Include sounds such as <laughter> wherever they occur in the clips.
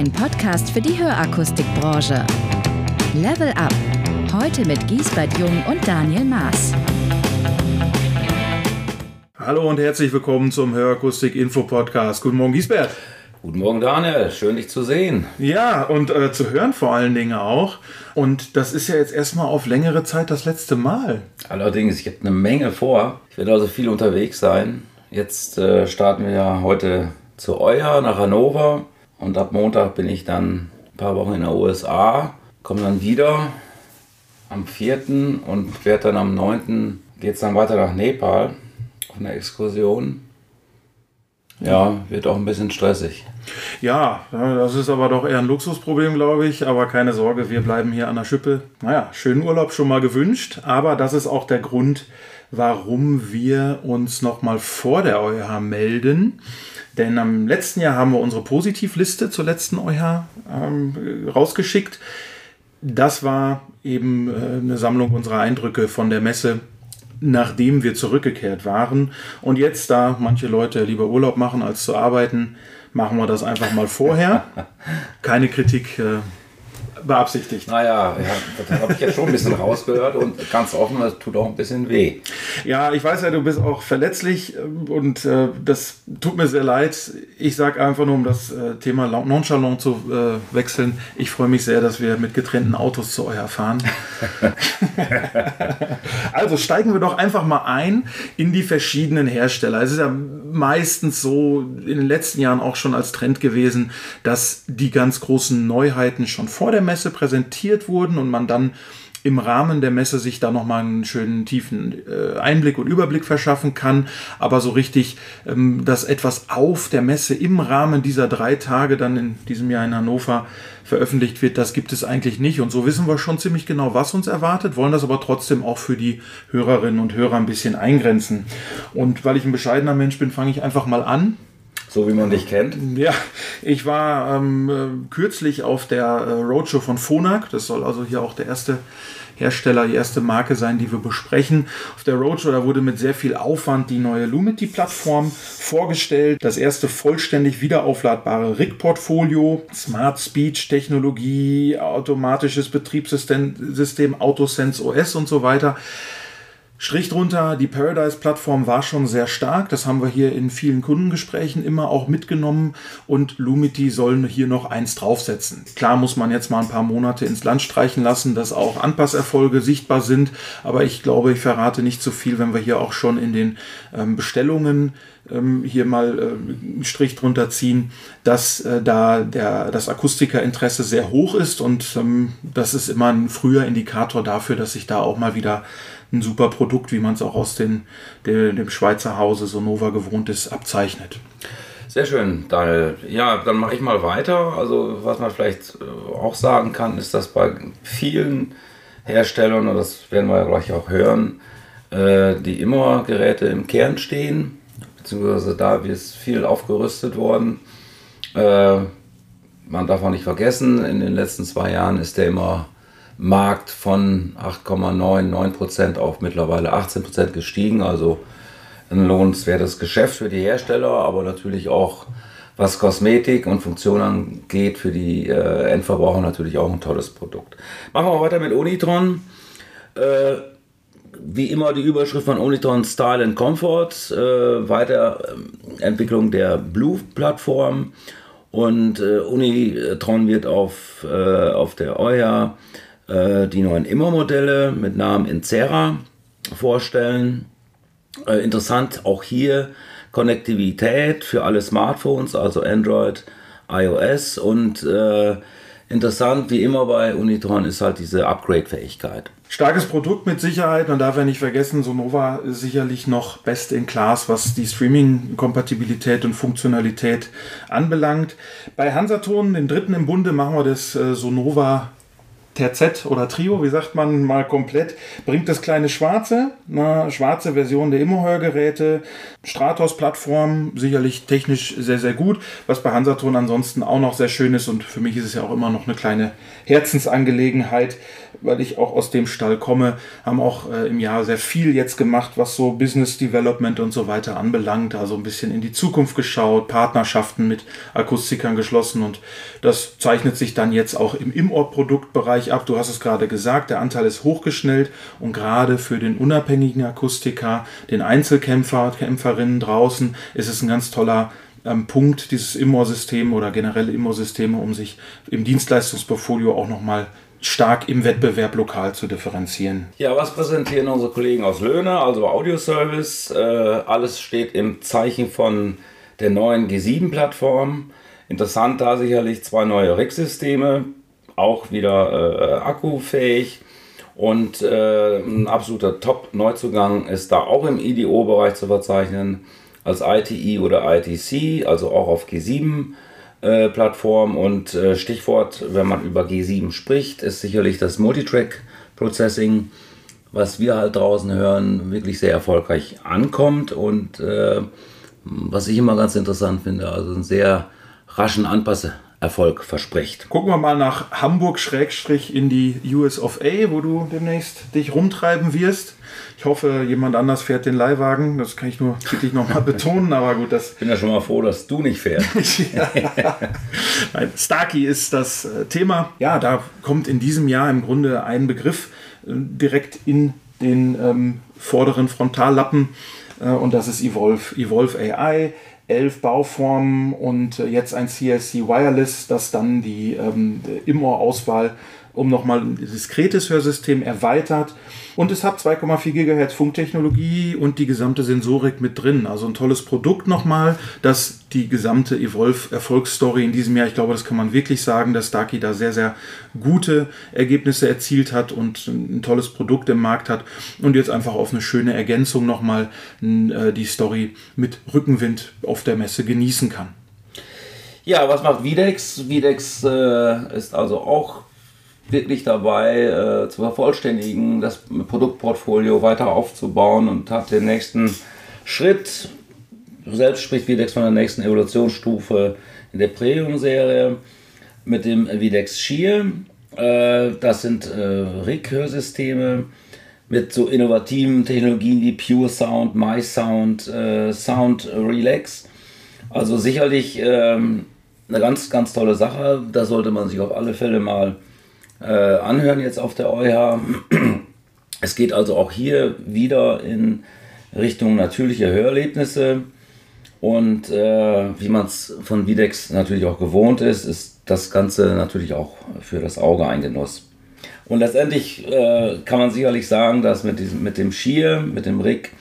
ein Podcast für die Hörakustikbranche. Level Up. Heute mit Giesbert Jung und Daniel Maas. Hallo und herzlich willkommen zum Hörakustik Info Podcast. Guten Morgen, Giesbert. Guten Morgen, Daniel. Schön, dich zu sehen. Ja, und äh, zu hören vor allen Dingen auch. Und das ist ja jetzt erstmal auf längere Zeit das letzte Mal. Allerdings, ich habe eine Menge vor. Ich werde also viel unterwegs sein. Jetzt äh, starten wir ja heute zu Euer nach Hannover. Und ab Montag bin ich dann ein paar Wochen in den USA. Komme dann wieder am 4. und werde dann am 9. geht es dann weiter nach Nepal auf eine Exkursion. Ja, wird auch ein bisschen stressig. Ja, das ist aber doch eher ein Luxusproblem, glaube ich. Aber keine Sorge, wir bleiben hier an der Schippe. Naja, schönen Urlaub schon mal gewünscht. Aber das ist auch der Grund, warum wir uns nochmal vor der EuH melden. Denn am letzten Jahr haben wir unsere Positivliste zur letzten EuH ähm, rausgeschickt. Das war eben äh, eine Sammlung unserer Eindrücke von der Messe nachdem wir zurückgekehrt waren. Und jetzt, da manche Leute lieber Urlaub machen als zu arbeiten, machen wir das einfach mal vorher. <laughs> Keine Kritik äh, beabsichtigt. Naja, ja, das habe ich jetzt schon ein bisschen rausgehört und ganz offen, das tut auch ein bisschen weh. Ja, ich weiß ja, du bist auch verletzlich äh, und äh, das tut mir sehr leid. Ich sage einfach nur, um das äh, Thema nonchalant zu äh, wechseln, ich freue mich sehr, dass wir mit getrennten Autos zu euch fahren. <laughs> also steigen wir doch einfach mal ein in die verschiedenen Hersteller. Es ist ja meistens so in den letzten Jahren auch schon als Trend gewesen, dass die ganz großen Neuheiten schon vor der Messe präsentiert wurden und man dann im Rahmen der Messe sich da nochmal einen schönen tiefen äh, Einblick und Überblick verschaffen kann. Aber so richtig, ähm, dass etwas auf der Messe im Rahmen dieser drei Tage dann in diesem Jahr in Hannover veröffentlicht wird, das gibt es eigentlich nicht. Und so wissen wir schon ziemlich genau, was uns erwartet, wollen das aber trotzdem auch für die Hörerinnen und Hörer ein bisschen eingrenzen. Und weil ich ein bescheidener Mensch bin, fange ich einfach mal an. So wie man dich kennt. Ja, ich war ähm, äh, kürzlich auf der äh, Roadshow von Phonak. Das soll also hier auch der erste Hersteller, die erste Marke sein, die wir besprechen. Auf der Roadshow, da wurde mit sehr viel Aufwand die neue Lumity-Plattform vorgestellt. Das erste vollständig wiederaufladbare RIG-Portfolio, Smart Speech-Technologie, automatisches Betriebssystem, Autosense OS und so weiter. Strich drunter, die Paradise-Plattform war schon sehr stark. Das haben wir hier in vielen Kundengesprächen immer auch mitgenommen. Und Lumity sollen hier noch eins draufsetzen. Klar muss man jetzt mal ein paar Monate ins Land streichen lassen, dass auch Anpasserfolge sichtbar sind. Aber ich glaube, ich verrate nicht zu so viel, wenn wir hier auch schon in den ähm, Bestellungen ähm, hier mal äh, einen Strich drunter ziehen, dass äh, da der, das Akustikerinteresse sehr hoch ist. Und ähm, das ist immer ein früher Indikator dafür, dass sich da auch mal wieder ein super Produkt, wie man es auch aus den, de, dem Schweizer Hause Sonova gewohnt ist, abzeichnet. Sehr schön, Daniel. Ja, dann mache ich mal weiter. Also was man vielleicht äh, auch sagen kann, ist, dass bei vielen Herstellern, und das werden wir ja gleich auch hören, äh, die immer Geräte im Kern stehen, beziehungsweise da ist viel aufgerüstet worden. Äh, man darf auch nicht vergessen, in den letzten zwei Jahren ist der immer Markt von 8,99% auf mittlerweile 18% gestiegen. Also ein lohnenswertes Geschäft für die Hersteller, aber natürlich auch was Kosmetik und Funktion angeht, für die äh, Endverbraucher natürlich auch ein tolles Produkt. Machen wir weiter mit Unitron. Äh, wie immer die Überschrift von Unitron Style and Comfort, äh, Weiterentwicklung der Blue-Plattform und äh, Unitron wird auf, äh, auf der EUA äh, die neuen Immer-Modelle mit Namen Incera vorstellen. Äh, interessant auch hier Konnektivität für alle Smartphones, also Android, iOS und äh, interessant wie immer bei Unitron ist halt diese Upgrade-Fähigkeit. Starkes Produkt mit Sicherheit. Man darf ja nicht vergessen, Sonova ist sicherlich noch best in class, was die Streaming-Kompatibilität und Funktionalität anbelangt. Bei Hansaton, den dritten im Bunde, machen wir das äh, Sonova Terzett oder Trio, wie sagt man mal komplett, bringt das kleine Schwarze, eine schwarze Version der Immohörgeräte, Stratos-Plattform, sicherlich technisch sehr, sehr gut, was bei Hansaton ansonsten auch noch sehr schön ist und für mich ist es ja auch immer noch eine kleine Herzensangelegenheit, weil ich auch aus dem Stall komme, haben auch äh, im Jahr sehr viel jetzt gemacht, was so Business Development und so weiter anbelangt, also ein bisschen in die Zukunft geschaut, Partnerschaften mit Akustikern geschlossen und das zeichnet sich dann jetzt auch im Ab. Du hast es gerade gesagt, der Anteil ist hochgeschnellt und gerade für den unabhängigen Akustiker, den Einzelkämpfer, Kämpferinnen draußen, ist es ein ganz toller ähm, Punkt, dieses Immer-System oder generelle Immer-Systeme, um sich im Dienstleistungsportfolio auch nochmal stark im Wettbewerb lokal zu differenzieren. Ja, was präsentieren unsere Kollegen aus Löhne, also Audioservice? Äh, alles steht im Zeichen von der neuen G7-Plattform. Interessant da sicherlich zwei neue RIG-Systeme, auch wieder äh, akkufähig. Und äh, ein absoluter Top-Neuzugang ist da auch im IDO-Bereich zu verzeichnen, als ITI oder ITC, also auch auf G7 äh. Und äh, Stichwort, wenn man über G7 spricht, ist sicherlich das Multitrack Processing, was wir halt draußen hören, wirklich sehr erfolgreich ankommt und äh, was ich immer ganz interessant finde, also einen sehr raschen Anpasserfolg verspricht. Gucken wir mal nach Hamburg Schrägstrich in die US of A, wo du demnächst dich rumtreiben wirst. Ich hoffe, jemand anders fährt den Leihwagen. Das kann ich nur wirklich nochmal <laughs> betonen, aber gut, das. Ich bin ja schon mal froh, dass du nicht fährst. <laughs> Nein, Starkey ist das äh, Thema. Ja, da kommt in diesem Jahr im Grunde ein Begriff äh, direkt in den ähm, vorderen Frontallappen äh, und das ist Evolve, Evolve AI elf Bauformen und jetzt ein CLC Wireless, das dann die ähm, Im-Ohr-Auswahl um nochmal ein diskretes Hörsystem erweitert. Und es hat 2,4 GHz Funktechnologie und die gesamte Sensorik mit drin. Also ein tolles Produkt nochmal, das die gesamte Evolve-Erfolgsstory in diesem Jahr, ich glaube, das kann man wirklich sagen, dass Starkey da sehr, sehr gute Ergebnisse erzielt hat und ein tolles Produkt im Markt hat. Und jetzt einfach auf eine schöne Ergänzung nochmal äh, die Story mit Rückenwind auf der Messe genießen kann. Ja, was macht Videx? Videx äh, ist also auch wirklich dabei äh, zu vervollständigen, das Produktportfolio weiter aufzubauen und hat den nächsten Schritt, selbst spricht Videx von der nächsten Evolutionsstufe in der Premium-Serie mit dem Videx Shear. Äh, das sind äh, RIG-Hörsysteme mit so innovativen Technologien wie Pure Sound, My Sound, äh, Sound Relax. Also sicherlich ähm, eine ganz, ganz tolle Sache. Da sollte man sich auf alle Fälle mal äh, anhören jetzt auf der EuH. Es geht also auch hier wieder in Richtung natürliche Hörerlebnisse. Und äh, wie man es von Videx natürlich auch gewohnt ist, ist das Ganze natürlich auch für das Auge ein Genuss. Und letztendlich äh, kann man sicherlich sagen, dass mit, diesem, mit dem Schier, mit dem Rig,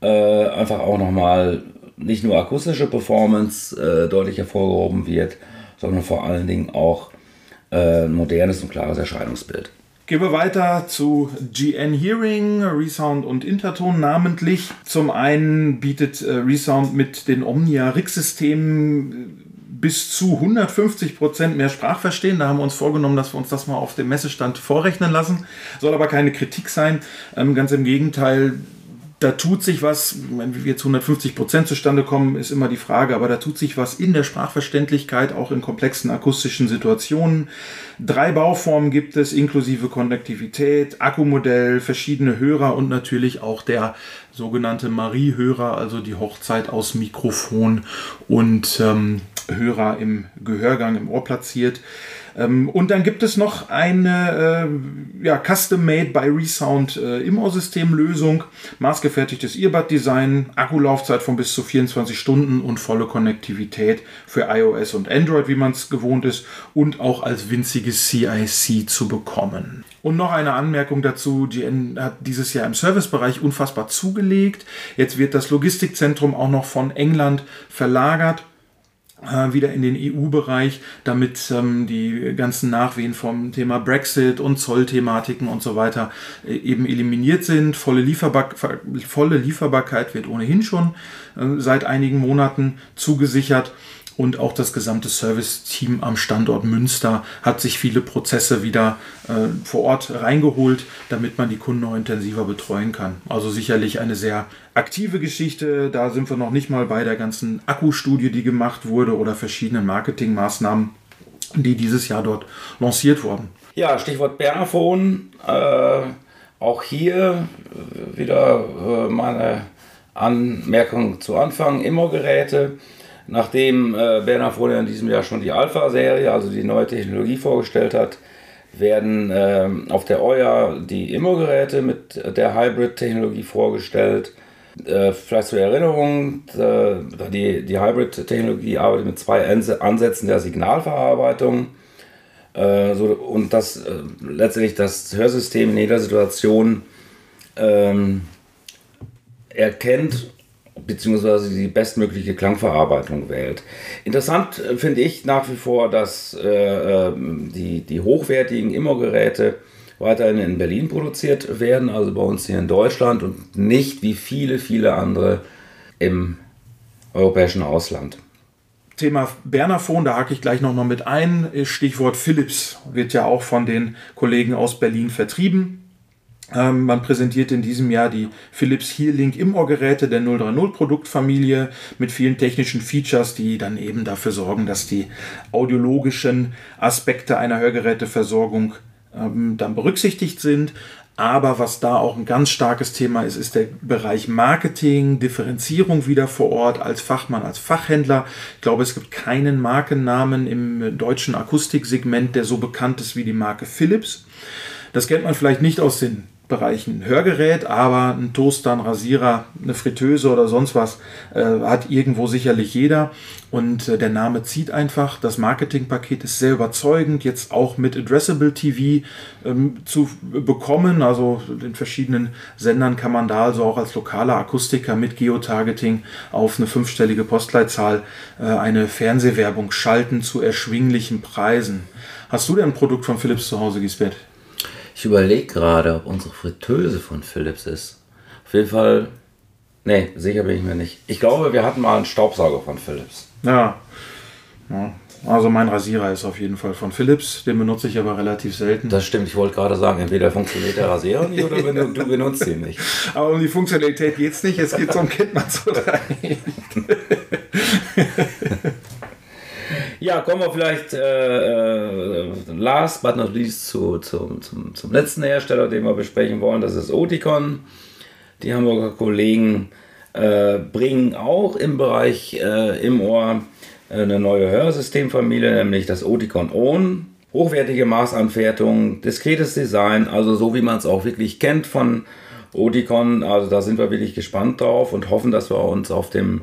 äh, einfach auch nochmal nicht nur akustische Performance äh, deutlich hervorgehoben wird, sondern vor allen Dingen auch äh, modernes und klares Erscheinungsbild. Gehen wir weiter zu GN Hearing, Resound und Interton namentlich. Zum einen bietet äh, Resound mit den Omnia RIG-Systemen äh, bis zu 150 Prozent mehr Sprachverstehen. Da haben wir uns vorgenommen, dass wir uns das mal auf dem Messestand vorrechnen lassen. Soll aber keine Kritik sein. Ähm, ganz im Gegenteil, da tut sich was, wie jetzt 150 Prozent zustande kommen, ist immer die Frage, aber da tut sich was in der Sprachverständlichkeit, auch in komplexen akustischen Situationen. Drei Bauformen gibt es, inklusive Konnektivität, Akkumodell, verschiedene Hörer und natürlich auch der sogenannte Marie-Hörer, also die Hochzeit aus Mikrofon und ähm, Hörer im Gehörgang im Ohr platziert. Ähm, und dann gibt es noch eine äh, ja, Custom-Made by Resound äh, Immo-System-Lösung, maßgefertigtes Earbud-Design, Akkulaufzeit von bis zu 24 Stunden und volle Konnektivität für iOS und Android, wie man es gewohnt ist, und auch als winziges CIC zu bekommen. Und noch eine Anmerkung dazu, GN hat dieses Jahr im Servicebereich unfassbar zugelegt. Jetzt wird das Logistikzentrum auch noch von England verlagert wieder in den EU-Bereich, damit ähm, die ganzen Nachwehen vom Thema Brexit und Zollthematiken und so weiter äh, eben eliminiert sind. Volle, Lieferbar volle Lieferbarkeit wird ohnehin schon äh, seit einigen Monaten zugesichert. Und auch das gesamte Service-Team am Standort Münster hat sich viele Prozesse wieder äh, vor Ort reingeholt, damit man die Kunden noch intensiver betreuen kann. Also sicherlich eine sehr aktive Geschichte. Da sind wir noch nicht mal bei der ganzen Akkustudie, die gemacht wurde oder verschiedenen Marketingmaßnahmen, die dieses Jahr dort lanciert wurden. Ja, Stichwort Bernerphone. Äh, auch hier wieder äh, meine Anmerkung zu Anfang. Immo-Geräte. Nachdem äh, Bernerphone in diesem Jahr schon die Alpha-Serie, also die neue Technologie vorgestellt hat, werden äh, auf der OIA die Immo-Geräte mit der Hybrid-Technologie vorgestellt. Äh, vielleicht zur Erinnerung, äh, die, die Hybrid-Technologie arbeitet mit zwei Ansätzen der Signalverarbeitung. Äh, so, und das äh, letztendlich das Hörsystem in jeder Situation ähm, erkennt beziehungsweise die bestmögliche Klangverarbeitung wählt. Interessant äh, finde ich nach wie vor, dass äh, ähm, die, die hochwertigen Immo-Geräte weiterhin in Berlin produziert werden, also bei uns hier in Deutschland und nicht wie viele, viele andere im europäischen Ausland. Thema Bernerphone, da hake ich gleich nochmal mit ein. Stichwort Philips wird ja auch von den Kollegen aus Berlin vertrieben. Ähm, man präsentiert in diesem Jahr die Philips Hearlink Im-Ohr-Geräte der 030 Produktfamilie mit vielen technischen Features, die dann eben dafür sorgen, dass die audiologischen Aspekte einer Hörgeräteversorgung ähm, dann berücksichtigt sind. Aber was da auch ein ganz starkes Thema ist, ist der Bereich Marketing, Differenzierung wieder vor Ort als Fachmann, als Fachhändler. Ich glaube, es gibt keinen Markennamen im deutschen Akustiksegment, der so bekannt ist wie die Marke Philips. Das kennt man vielleicht nicht aus den Bereichen Hörgerät, aber ein Toaster, ein Rasierer, eine Fritteuse oder sonst was äh, hat irgendwo sicherlich jeder. Und äh, der Name zieht einfach. Das Marketingpaket ist sehr überzeugend, jetzt auch mit Addressable TV ähm, zu bekommen. Also in verschiedenen Sendern kann man da also auch als lokaler Akustiker mit Geotargeting auf eine fünfstellige Postleitzahl äh, eine Fernsehwerbung schalten zu erschwinglichen Preisen. Hast du denn ein Produkt von Philips zu Hause, Gisbert? Ich überlege gerade, ob unsere Fritteuse von Philips ist. Auf jeden Fall, nee, sicher bin ich mir nicht. Ich glaube, wir hatten mal einen Staubsauger von Philips. Ja. ja. Also mein Rasierer ist auf jeden Fall von Philips, den benutze ich aber relativ selten. Das stimmt, ich wollte gerade sagen, entweder funktioniert der Rasierer nicht oder <laughs> du benutzt ihn nicht. Aber um die Funktionalität geht es nicht, es geht um man so Ja, kommen wir vielleicht äh, äh, last but not least zu, zu, zum, zum letzten Hersteller, den wir besprechen wollen. Das ist Oticon. Die Hamburger Kollegen äh, bringen auch im Bereich äh, im Ohr äh, eine neue Hörsystemfamilie, nämlich das Oticon Own. Hochwertige Maßanfertigung, diskretes Design, also so wie man es auch wirklich kennt von Oticon. Also da sind wir wirklich gespannt drauf und hoffen, dass wir uns auf dem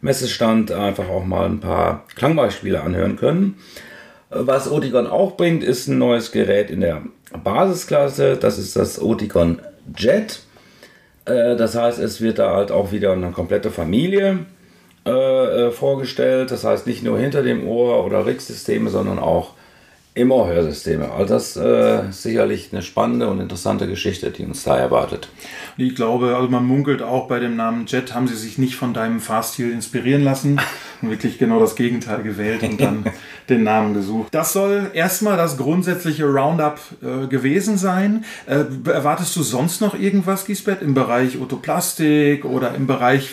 Messestand einfach auch mal ein paar Klangbeispiele anhören können. Was Oticon auch bringt, ist ein neues Gerät in der Basisklasse. Das ist das Oticon Jet. Äh, das heißt, es wird da halt auch wieder eine komplette Familie äh, äh, vorgestellt. Das heißt, nicht nur hinter dem Ohr oder RIG-Systeme, sondern auch im Ohrhörsysteme. Also das äh, ist sicherlich eine spannende und interessante Geschichte, die uns da erwartet. Ich glaube, also man munkelt auch bei dem Namen Jet, haben sie sich nicht von deinem Fahrstil inspirieren lassen <laughs> und wirklich genau das Gegenteil gewählt und dann <laughs> den Namen gesucht. Das soll erstmal das grundsätzliche Roundup äh, gewesen sein. Äh, erwartest du sonst noch irgendwas, Gisbert, im Bereich Otoplastik oder im Bereich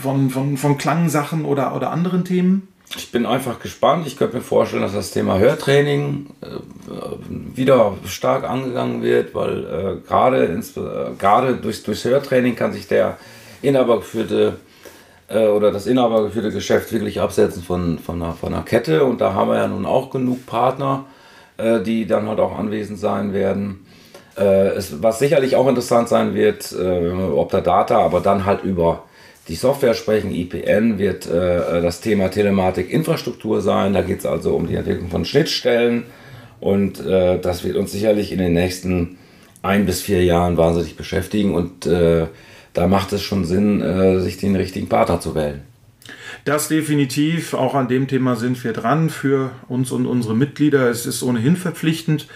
von, von, von Klangsachen oder, oder anderen Themen? Ich bin einfach gespannt. Ich könnte mir vorstellen, dass das Thema Hörtraining äh, wieder stark angegangen wird, weil äh, gerade äh, durch, durchs Hörtraining kann sich der inhabergeführte äh, oder das inhabergeführte Geschäft wirklich absetzen von, von, einer, von einer Kette. Und da haben wir ja nun auch genug Partner, äh, die dann halt auch anwesend sein werden. Äh, es, was sicherlich auch interessant sein wird, ob der Data, aber dann halt über die Software sprechen. IPN wird äh, das Thema Telematik-Infrastruktur sein. Da geht es also um die Entwicklung von Schnittstellen und äh, das wird uns sicherlich in den nächsten ein bis vier Jahren wahnsinnig beschäftigen und äh, da macht es schon Sinn, äh, sich den richtigen Partner zu wählen. Das definitiv. Auch an dem Thema sind wir dran für uns und unsere Mitglieder. Es ist ohnehin verpflichtend.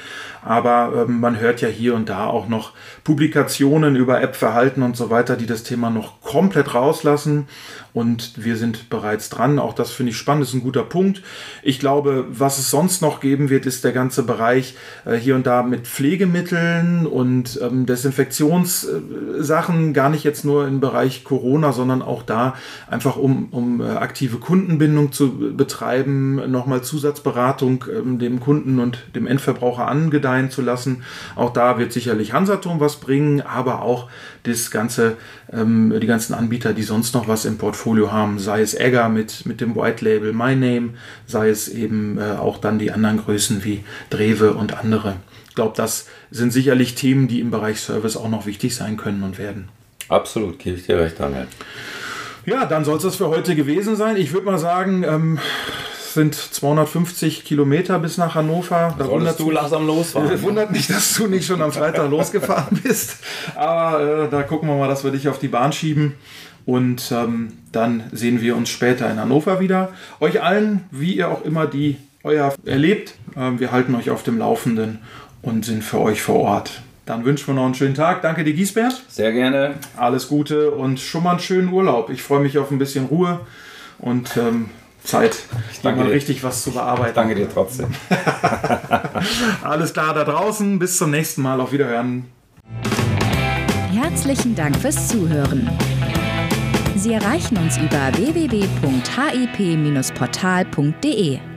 Aber ähm, man hört ja hier und da auch noch Publikationen über App-Verhalten und so weiter, die das Thema noch komplett rauslassen. Und wir sind bereits dran. Auch das finde ich spannend, ist ein guter Punkt. Ich glaube, was es sonst noch geben wird, ist der ganze Bereich äh, hier und da mit Pflegemitteln und ähm, Desinfektionssachen, gar nicht jetzt nur im Bereich Corona, sondern auch da einfach um, um äh, aktive Kundenbindung zu betreiben, nochmal Zusatzberatung ähm, dem Kunden und dem Endverbraucher angedeihen zu lassen. Auch da wird sicherlich Hansaturm was bringen, aber auch das ganze, ähm, die ganzen Anbieter, die sonst noch was im Portfolio haben, sei es Egger mit, mit dem White Label My Name, sei es eben äh, auch dann die anderen Größen wie Drewe und andere. Ich glaube, das sind sicherlich Themen, die im Bereich Service auch noch wichtig sein können und werden. Absolut, gebe ich dir recht, Daniel. Ja, dann soll es das für heute gewesen sein. Ich würde mal sagen, ähm, sind 250 Kilometer bis nach Hannover. Da Solltest du langsam losfahren. <laughs> Wundert mich, dass du nicht schon am Freitag losgefahren <laughs> bist. Aber äh, da gucken wir mal, dass wir dich auf die Bahn schieben. Und ähm, dann sehen wir uns später in Hannover wieder. Euch allen, wie ihr auch immer die euer erlebt, äh, wir halten euch auf dem Laufenden und sind für euch vor Ort. Dann wünschen wir noch einen schönen Tag. Danke dir, Giesbert. Sehr gerne. Alles Gute und schon mal einen schönen Urlaub. Ich freue mich auf ein bisschen Ruhe und ähm, Zeit, ich danke mal dir. richtig was zu bearbeiten. Danke dir trotzdem. <laughs> Alles klar da draußen. Bis zum nächsten Mal. Auf Wiederhören. Herzlichen Dank fürs Zuhören. Sie erreichen uns über www.hip-portal.de.